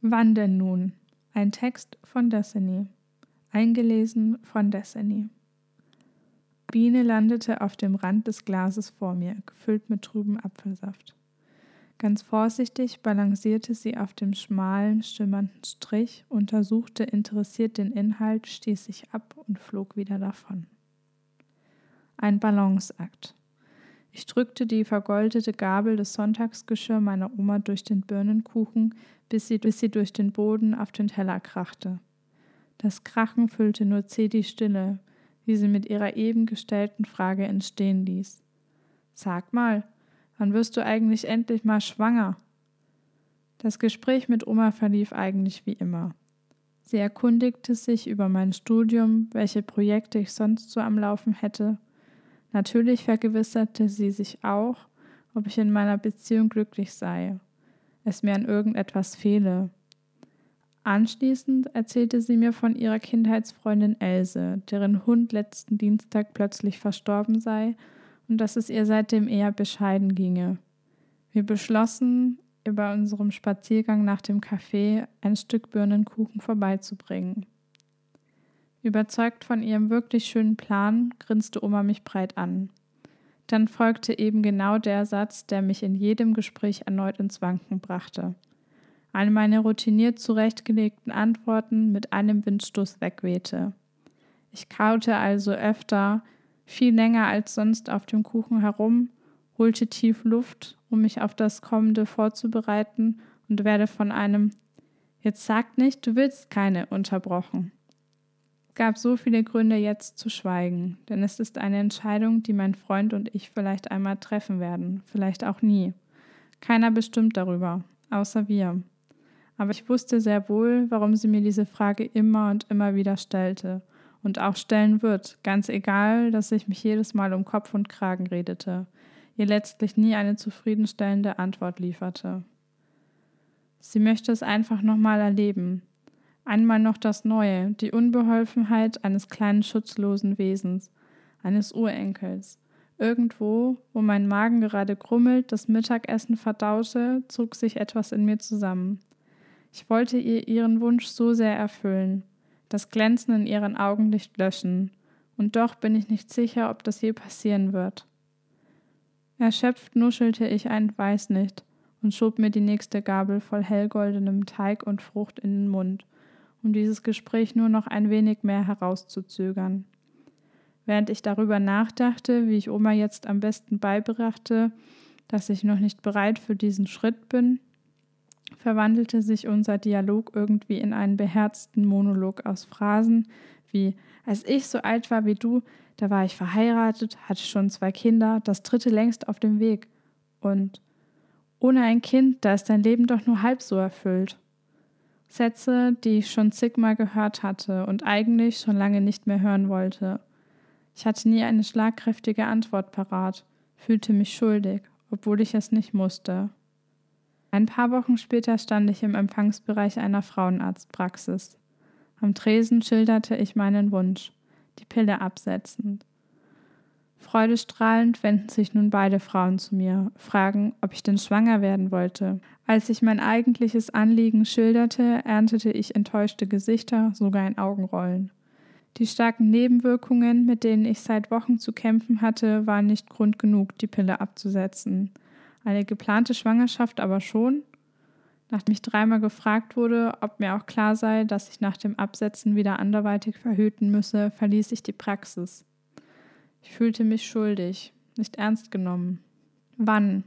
Wann denn nun? Ein Text von Destiny. Eingelesen von Destiny. Biene landete auf dem Rand des Glases vor mir, gefüllt mit trübem Apfelsaft. Ganz vorsichtig balancierte sie auf dem schmalen, schimmernden Strich, untersuchte interessiert den Inhalt, stieß sich ab und flog wieder davon. Ein Balanceakt. Ich drückte die vergoldete Gabel des Sonntagsgeschirr meiner Oma durch den Birnenkuchen, bis sie, bis sie durch den Boden auf den Teller krachte. Das Krachen füllte nur zäh die Stille, wie sie mit ihrer eben gestellten Frage entstehen ließ. Sag mal, wann wirst du eigentlich endlich mal schwanger? Das Gespräch mit Oma verlief eigentlich wie immer. Sie erkundigte sich über mein Studium, welche Projekte ich sonst so am Laufen hätte Natürlich vergewisserte sie sich auch, ob ich in meiner Beziehung glücklich sei, es mir an irgendetwas fehle. Anschließend erzählte sie mir von ihrer Kindheitsfreundin Else, deren Hund letzten Dienstag plötzlich verstorben sei und dass es ihr seitdem eher bescheiden ginge. Wir beschlossen, ihr bei unserem Spaziergang nach dem Café ein Stück Birnenkuchen vorbeizubringen. Überzeugt von ihrem wirklich schönen Plan, grinste Oma mich breit an. Dann folgte eben genau der Satz, der mich in jedem Gespräch erneut ins Wanken brachte. All meine routiniert zurechtgelegten Antworten mit einem Windstoß wegwehte. Ich kaute also öfter, viel länger als sonst auf dem Kuchen herum, holte tief Luft, um mich auf das Kommende vorzubereiten und werde von einem Jetzt sag nicht, du willst keine unterbrochen gab so viele Gründe, jetzt zu schweigen, denn es ist eine Entscheidung, die mein Freund und ich vielleicht einmal treffen werden, vielleicht auch nie. Keiner bestimmt darüber, außer wir. Aber ich wusste sehr wohl, warum sie mir diese Frage immer und immer wieder stellte und auch stellen wird, ganz egal, dass ich mich jedes Mal um Kopf und Kragen redete, ihr letztlich nie eine zufriedenstellende Antwort lieferte. Sie möchte es einfach nochmal erleben, Einmal noch das Neue, die Unbeholfenheit eines kleinen schutzlosen Wesens, eines Urenkels. Irgendwo, wo mein Magen gerade grummelt, das Mittagessen verdaute, zog sich etwas in mir zusammen. Ich wollte ihr ihren Wunsch so sehr erfüllen, das Glänzen in ihren Augenlicht löschen, und doch bin ich nicht sicher, ob das je passieren wird. Erschöpft nuschelte ich ein Weiß nicht und schob mir die nächste Gabel voll hellgoldenem Teig und Frucht in den Mund um dieses Gespräch nur noch ein wenig mehr herauszuzögern. Während ich darüber nachdachte, wie ich Oma jetzt am besten beibrachte, dass ich noch nicht bereit für diesen Schritt bin, verwandelte sich unser Dialog irgendwie in einen beherzten Monolog aus Phrasen wie Als ich so alt war wie du, da war ich verheiratet, hatte schon zwei Kinder, das dritte längst auf dem Weg. Und ohne ein Kind, da ist dein Leben doch nur halb so erfüllt. Sätze, die ich schon zigmal gehört hatte und eigentlich schon lange nicht mehr hören wollte. Ich hatte nie eine schlagkräftige Antwort parat, fühlte mich schuldig, obwohl ich es nicht musste. Ein paar Wochen später stand ich im Empfangsbereich einer Frauenarztpraxis. Am Tresen schilderte ich meinen Wunsch, die Pille absetzend. Freudestrahlend wenden sich nun beide Frauen zu mir, fragen, ob ich denn schwanger werden wollte. Als ich mein eigentliches Anliegen schilderte, erntete ich enttäuschte Gesichter, sogar ein Augenrollen. Die starken Nebenwirkungen, mit denen ich seit Wochen zu kämpfen hatte, waren nicht Grund genug, die Pille abzusetzen. Eine geplante Schwangerschaft aber schon? Nachdem ich dreimal gefragt wurde, ob mir auch klar sei, dass ich nach dem Absetzen wieder anderweitig verhüten müsse, verließ ich die Praxis. Ich fühlte mich schuldig, nicht ernst genommen. Wann?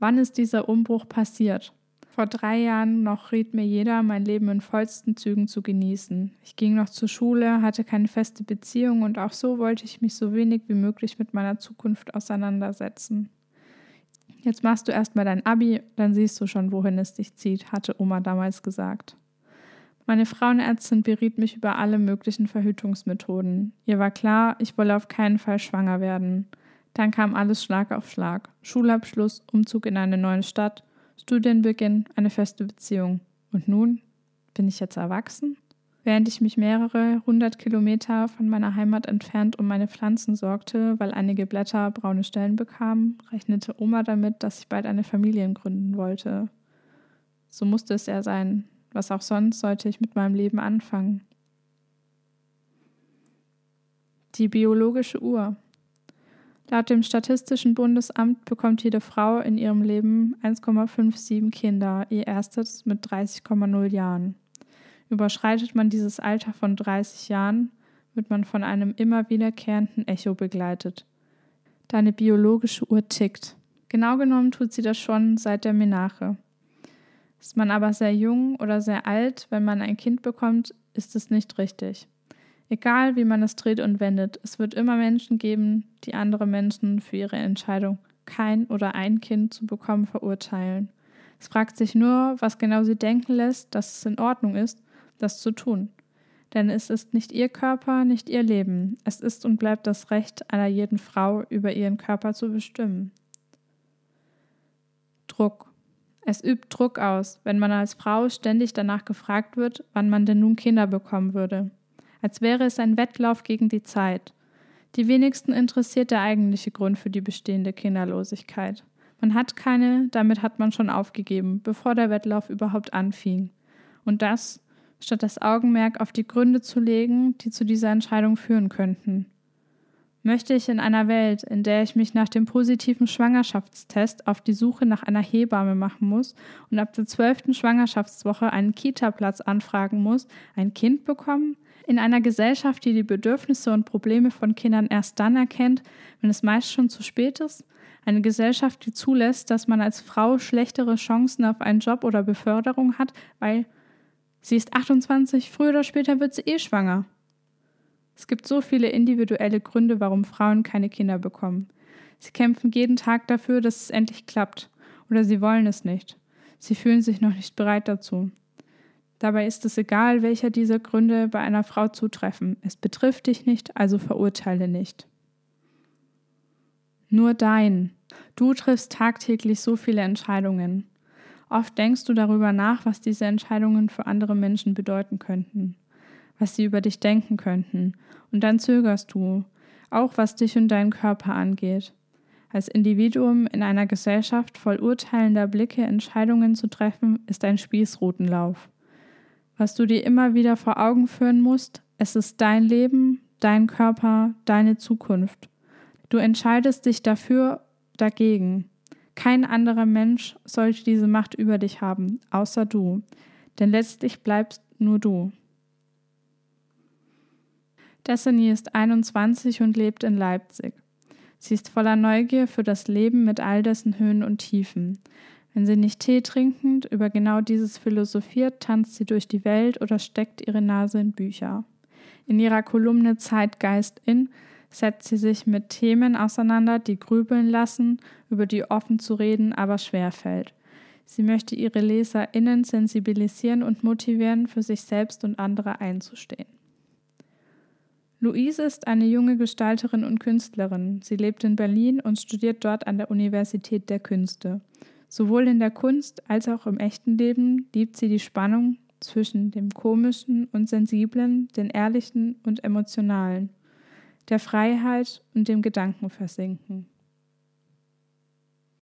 Wann ist dieser Umbruch passiert? Vor drei Jahren noch riet mir jeder, mein Leben in vollsten Zügen zu genießen. Ich ging noch zur Schule, hatte keine feste Beziehung und auch so wollte ich mich so wenig wie möglich mit meiner Zukunft auseinandersetzen. Jetzt machst du erstmal dein Abi, dann siehst du schon, wohin es dich zieht, hatte Oma damals gesagt. Meine Frauenärztin beriet mich über alle möglichen Verhütungsmethoden. Ihr war klar, ich wolle auf keinen Fall schwanger werden. Dann kam alles Schlag auf Schlag. Schulabschluss, Umzug in eine neue Stadt, Studienbeginn, eine feste Beziehung. Und nun bin ich jetzt erwachsen? Während ich mich mehrere hundert Kilometer von meiner Heimat entfernt um meine Pflanzen sorgte, weil einige Blätter braune Stellen bekamen, rechnete Oma damit, dass ich bald eine Familie gründen wollte. So musste es ja sein. Was auch sonst sollte ich mit meinem Leben anfangen? Die biologische Uhr. Laut dem Statistischen Bundesamt bekommt jede Frau in ihrem Leben 1,57 Kinder, ihr erstes mit 30,0 Jahren. Überschreitet man dieses Alter von 30 Jahren, wird man von einem immer wiederkehrenden Echo begleitet. Deine biologische Uhr tickt. Genau genommen tut sie das schon seit der Menache. Ist man aber sehr jung oder sehr alt, wenn man ein Kind bekommt, ist es nicht richtig. Egal wie man es dreht und wendet, es wird immer Menschen geben, die andere Menschen für ihre Entscheidung, kein oder ein Kind zu bekommen, verurteilen. Es fragt sich nur, was genau sie denken lässt, dass es in Ordnung ist, das zu tun. Denn es ist nicht ihr Körper, nicht ihr Leben. Es ist und bleibt das Recht einer jeden Frau, über ihren Körper zu bestimmen. Druck. Es übt Druck aus, wenn man als Frau ständig danach gefragt wird, wann man denn nun Kinder bekommen würde als wäre es ein Wettlauf gegen die Zeit. Die wenigsten interessiert der eigentliche Grund für die bestehende Kinderlosigkeit. Man hat keine, damit hat man schon aufgegeben, bevor der Wettlauf überhaupt anfing. Und das, statt das Augenmerk auf die Gründe zu legen, die zu dieser Entscheidung führen könnten. Möchte ich in einer Welt, in der ich mich nach dem positiven Schwangerschaftstest auf die Suche nach einer Hebamme machen muss und ab der zwölften Schwangerschaftswoche einen Kita-Platz anfragen muss, ein Kind bekommen? In einer Gesellschaft, die die Bedürfnisse und Probleme von Kindern erst dann erkennt, wenn es meist schon zu spät ist? Eine Gesellschaft, die zulässt, dass man als Frau schlechtere Chancen auf einen Job oder Beförderung hat, weil sie ist 28, früher oder später wird sie eh schwanger. Es gibt so viele individuelle Gründe, warum Frauen keine Kinder bekommen. Sie kämpfen jeden Tag dafür, dass es endlich klappt, oder sie wollen es nicht. Sie fühlen sich noch nicht bereit dazu. Dabei ist es egal, welcher dieser Gründe bei einer Frau zutreffen. Es betrifft dich nicht, also verurteile nicht. Nur dein. Du triffst tagtäglich so viele Entscheidungen. Oft denkst du darüber nach, was diese Entscheidungen für andere Menschen bedeuten könnten, was sie über dich denken könnten, und dann zögerst du, auch was dich und deinen Körper angeht. Als Individuum in einer Gesellschaft voll urteilender Blicke Entscheidungen zu treffen, ist ein Spießrutenlauf was du dir immer wieder vor Augen führen musst, es ist dein Leben, dein Körper, deine Zukunft. Du entscheidest dich dafür, dagegen. Kein anderer Mensch sollte diese Macht über dich haben, außer du, denn letztlich bleibst nur du. Destiny ist 21 und lebt in Leipzig. Sie ist voller Neugier für das Leben mit all dessen Höhen und Tiefen. Wenn sie nicht Tee trinkend über genau dieses philosophiert, tanzt sie durch die Welt oder steckt ihre Nase in Bücher. In ihrer Kolumne Zeitgeist in setzt sie sich mit Themen auseinander, die grübeln lassen, über die offen zu reden aber schwer fällt. Sie möchte ihre LeserInnen sensibilisieren und motivieren, für sich selbst und andere einzustehen. Luise ist eine junge Gestalterin und Künstlerin. Sie lebt in Berlin und studiert dort an der Universität der Künste. Sowohl in der Kunst als auch im echten Leben liebt sie die Spannung zwischen dem Komischen und Sensiblen, den Ehrlichen und Emotionalen, der Freiheit und dem Gedankenversinken.